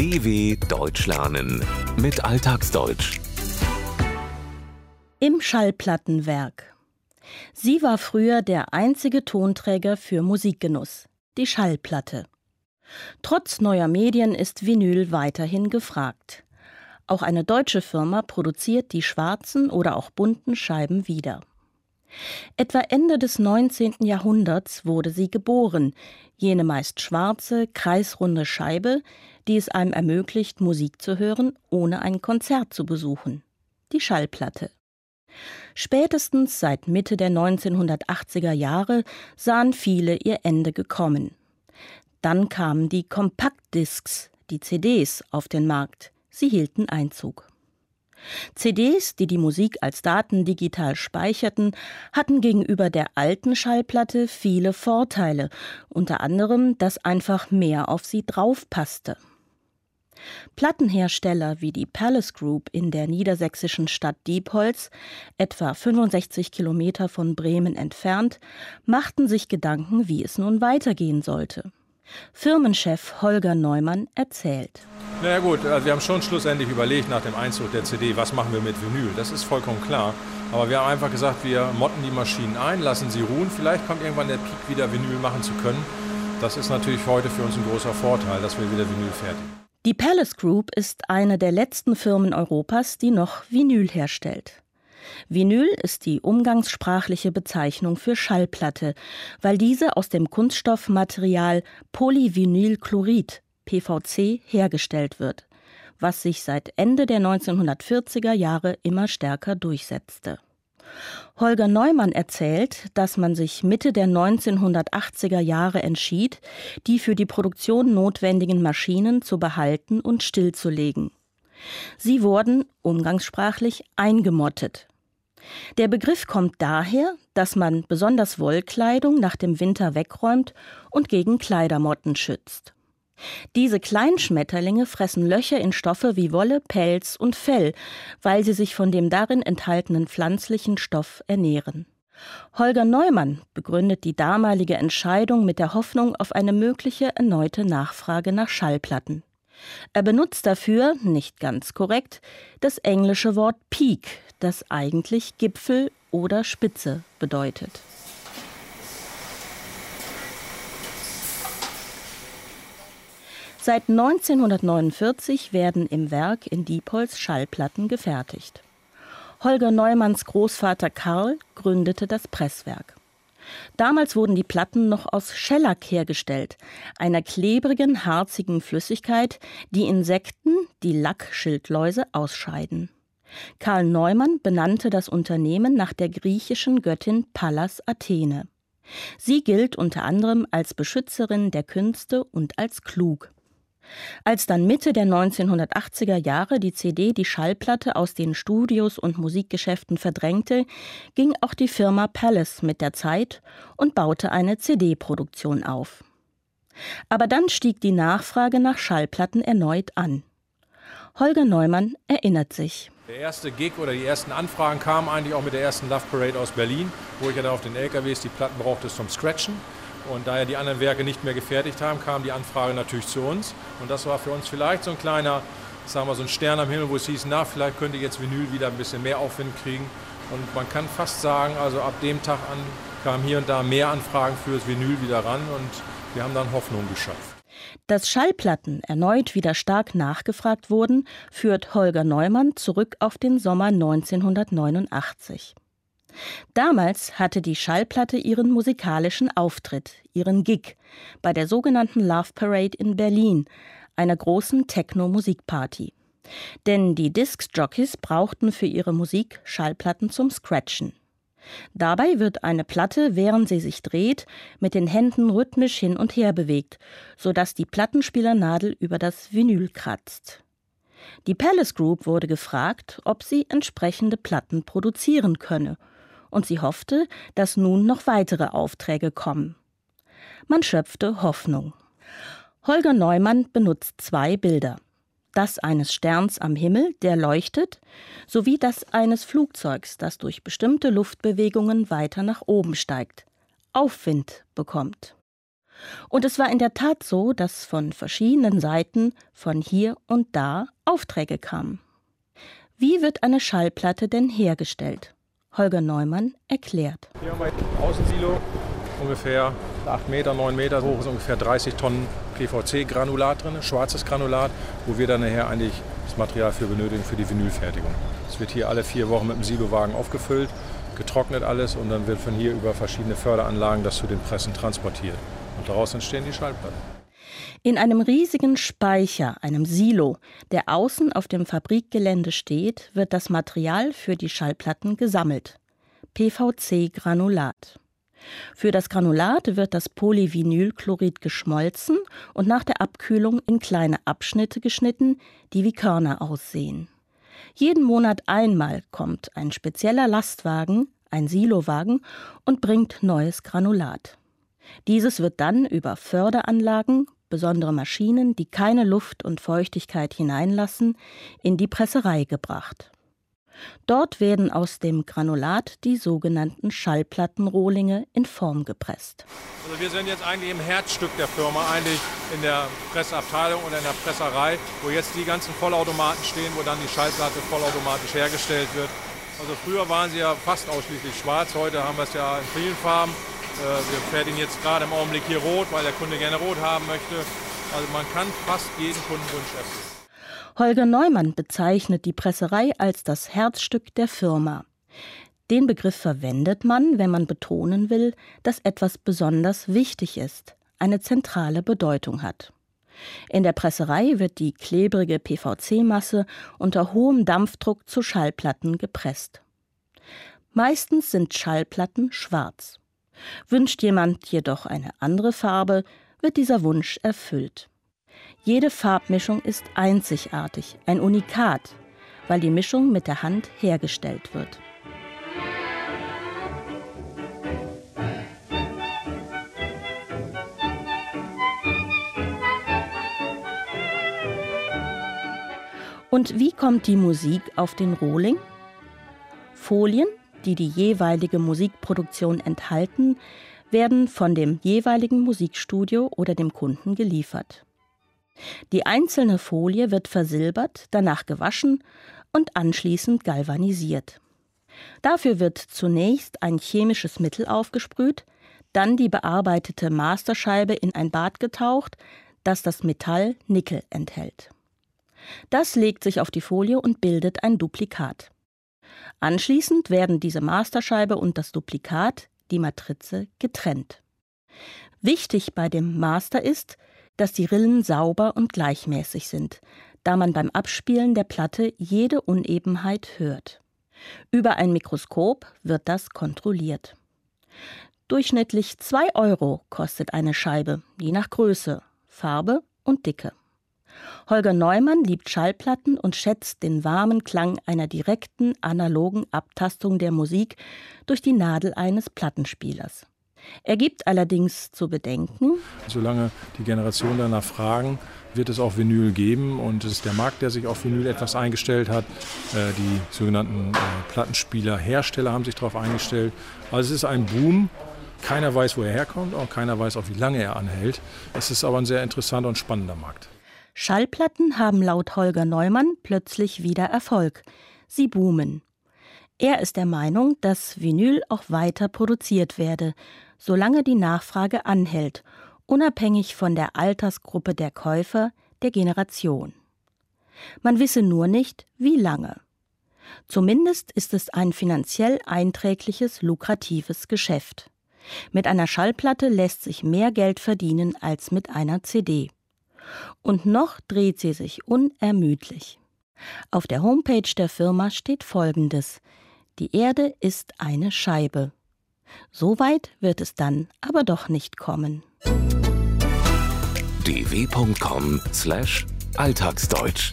DW Deutsch lernen mit Alltagsdeutsch. Im Schallplattenwerk. Sie war früher der einzige Tonträger für Musikgenuss, die Schallplatte. Trotz neuer Medien ist Vinyl weiterhin gefragt. Auch eine deutsche Firma produziert die schwarzen oder auch bunten Scheiben wieder. Etwa Ende des 19. Jahrhunderts wurde sie geboren, jene meist schwarze, kreisrunde Scheibe, die es einem ermöglicht, Musik zu hören, ohne ein Konzert zu besuchen. Die Schallplatte. Spätestens seit Mitte der 1980er Jahre sahen viele ihr Ende gekommen. Dann kamen die Kompaktdiscs, die CDs, auf den Markt. Sie hielten Einzug. CDs, die die Musik als Daten digital speicherten, hatten gegenüber der alten Schallplatte viele Vorteile, unter anderem, dass einfach mehr auf sie draufpasste. Plattenhersteller wie die Palace Group in der niedersächsischen Stadt Diepholz, etwa 65 Kilometer von Bremen entfernt, machten sich Gedanken, wie es nun weitergehen sollte. Firmenchef Holger Neumann erzählt. Na ja gut, also wir haben schon schlussendlich überlegt nach dem Einzug der CD, was machen wir mit Vinyl. Das ist vollkommen klar. Aber wir haben einfach gesagt, wir motten die Maschinen ein, lassen sie ruhen. Vielleicht kommt irgendwann der Peak wieder Vinyl machen zu können. Das ist natürlich heute für uns ein großer Vorteil, dass wir wieder Vinyl fertigen. Die Palace Group ist eine der letzten Firmen Europas, die noch Vinyl herstellt. Vinyl ist die umgangssprachliche Bezeichnung für Schallplatte, weil diese aus dem Kunststoffmaterial Polyvinylchlorid PVC hergestellt wird, was sich seit Ende der 1940er Jahre immer stärker durchsetzte. Holger Neumann erzählt, dass man sich Mitte der 1980er Jahre entschied, die für die Produktion notwendigen Maschinen zu behalten und stillzulegen. Sie wurden, umgangssprachlich, eingemottet. Der Begriff kommt daher, dass man besonders Wollkleidung nach dem Winter wegräumt und gegen Kleidermotten schützt. Diese Kleinschmetterlinge fressen Löcher in Stoffe wie Wolle, Pelz und Fell, weil sie sich von dem darin enthaltenen pflanzlichen Stoff ernähren. Holger Neumann begründet die damalige Entscheidung mit der Hoffnung auf eine mögliche erneute Nachfrage nach Schallplatten. Er benutzt dafür, nicht ganz korrekt, das englische Wort Peak, das eigentlich Gipfel oder Spitze bedeutet. Seit 1949 werden im Werk in Diepholz Schallplatten gefertigt. Holger Neumanns Großvater Karl gründete das Presswerk. Damals wurden die Platten noch aus Schellack hergestellt, einer klebrigen, harzigen Flüssigkeit, die Insekten, die Lackschildläuse, ausscheiden. Karl Neumann benannte das Unternehmen nach der griechischen Göttin Pallas Athene. Sie gilt unter anderem als Beschützerin der Künste und als klug. Als dann Mitte der 1980er Jahre die CD die Schallplatte aus den Studios und Musikgeschäften verdrängte, ging auch die Firma Palace mit der Zeit und baute eine CD-Produktion auf. Aber dann stieg die Nachfrage nach Schallplatten erneut an. Holger Neumann erinnert sich. Der erste Gig oder die ersten Anfragen kamen eigentlich auch mit der ersten Love Parade aus Berlin, wo ich ja dann auf den LKWs die Platten brauchte zum Scratchen. Und da ja die anderen Werke nicht mehr gefertigt haben, kam die Anfrage natürlich zu uns. Und das war für uns vielleicht so ein kleiner, sagen wir so ein Stern am Himmel, wo es hieß, na, vielleicht könnte jetzt Vinyl wieder ein bisschen mehr Aufwind kriegen. Und man kann fast sagen, also ab dem Tag an kamen hier und da mehr Anfragen für das Vinyl wieder ran und wir haben dann Hoffnung geschafft. Dass Schallplatten erneut wieder stark nachgefragt wurden, führt Holger Neumann zurück auf den Sommer 1989. Damals hatte die Schallplatte ihren musikalischen Auftritt, ihren Gig, bei der sogenannten Love Parade in Berlin, einer großen Techno-Musikparty. Denn die Disc-Jockeys brauchten für ihre Musik Schallplatten zum Scratchen. Dabei wird eine Platte, während sie sich dreht, mit den Händen rhythmisch hin und her bewegt, sodass die Plattenspielernadel über das Vinyl kratzt. Die Palace Group wurde gefragt, ob sie entsprechende Platten produzieren könne und sie hoffte, dass nun noch weitere Aufträge kommen. Man schöpfte Hoffnung. Holger Neumann benutzt zwei Bilder. Das eines Sterns am Himmel, der leuchtet, sowie das eines Flugzeugs, das durch bestimmte Luftbewegungen weiter nach oben steigt, Aufwind bekommt. Und es war in der Tat so, dass von verschiedenen Seiten, von hier und da, Aufträge kamen. Wie wird eine Schallplatte denn hergestellt? Holger Neumann erklärt. Hier haben wir ein Außensilo, ungefähr 8 Meter, 9 Meter hoch, ist ungefähr 30 Tonnen PVC-Granulat drin, schwarzes Granulat, wo wir dann nachher eigentlich das Material für benötigen für die Vinylfertigung. Es wird hier alle vier Wochen mit dem Silowagen aufgefüllt, getrocknet alles und dann wird von hier über verschiedene Förderanlagen das zu den Pressen transportiert. Und daraus entstehen die Schallplatten. In einem riesigen Speicher, einem Silo, der außen auf dem Fabrikgelände steht, wird das Material für die Schallplatten gesammelt. PVC-Granulat. Für das Granulat wird das Polyvinylchlorid geschmolzen und nach der Abkühlung in kleine Abschnitte geschnitten, die wie Körner aussehen. Jeden Monat einmal kommt ein spezieller Lastwagen, ein Silowagen, und bringt neues Granulat. Dieses wird dann über Förderanlagen, besondere Maschinen, die keine Luft und Feuchtigkeit hineinlassen, in die Presserei gebracht. Dort werden aus dem Granulat die sogenannten Schallplattenrohlinge in Form gepresst. Also wir sind jetzt eigentlich im Herzstück der Firma, eigentlich in der Pressabteilung oder in der Presserei, wo jetzt die ganzen Vollautomaten stehen, wo dann die Schallplatte vollautomatisch hergestellt wird. Also früher waren sie ja fast ausschließlich schwarz, heute haben wir es ja in vielen Farben. Äh, wir fertigen jetzt gerade im Augenblick hier rot, weil der Kunde gerne rot haben möchte. Also man kann fast jeden Kundenwunsch erfüllen. Holger Neumann bezeichnet die Presserei als das Herzstück der Firma. Den Begriff verwendet man, wenn man betonen will, dass etwas besonders wichtig ist, eine zentrale Bedeutung hat. In der Presserei wird die klebrige PVC-Masse unter hohem Dampfdruck zu Schallplatten gepresst. Meistens sind Schallplatten schwarz. Wünscht jemand jedoch eine andere Farbe, wird dieser Wunsch erfüllt. Jede Farbmischung ist einzigartig, ein Unikat, weil die Mischung mit der Hand hergestellt wird. Und wie kommt die Musik auf den Rohling? Folien, die die jeweilige Musikproduktion enthalten, werden von dem jeweiligen Musikstudio oder dem Kunden geliefert. Die einzelne Folie wird versilbert, danach gewaschen und anschließend galvanisiert. Dafür wird zunächst ein chemisches Mittel aufgesprüht, dann die bearbeitete Masterscheibe in ein Bad getaucht, das das Metall Nickel enthält. Das legt sich auf die Folie und bildet ein Duplikat. Anschließend werden diese Masterscheibe und das Duplikat, die Matrize, getrennt. Wichtig bei dem Master ist, dass die Rillen sauber und gleichmäßig sind, da man beim Abspielen der Platte jede Unebenheit hört. Über ein Mikroskop wird das kontrolliert. Durchschnittlich 2 Euro kostet eine Scheibe, je nach Größe, Farbe und Dicke. Holger Neumann liebt Schallplatten und schätzt den warmen Klang einer direkten, analogen Abtastung der Musik durch die Nadel eines Plattenspielers. Er gibt allerdings zu bedenken, solange die Generationen danach fragen, wird es auch Vinyl geben und es ist der Markt, der sich auf Vinyl etwas eingestellt hat. Äh, die sogenannten äh, Plattenspieler, Hersteller haben sich darauf eingestellt. Also es ist ein Boom. Keiner weiß, wo er herkommt und keiner weiß auch, wie lange er anhält. Es ist aber ein sehr interessanter und spannender Markt. Schallplatten haben laut Holger Neumann plötzlich wieder Erfolg. Sie boomen. Er ist der Meinung, dass Vinyl auch weiter produziert werde solange die Nachfrage anhält, unabhängig von der Altersgruppe der Käufer, der Generation. Man wisse nur nicht, wie lange. Zumindest ist es ein finanziell einträgliches, lukratives Geschäft. Mit einer Schallplatte lässt sich mehr Geld verdienen als mit einer CD. Und noch dreht sie sich unermüdlich. Auf der Homepage der Firma steht Folgendes Die Erde ist eine Scheibe. So weit wird es dann aber doch nicht kommen. dw.com/alltagsdeutsch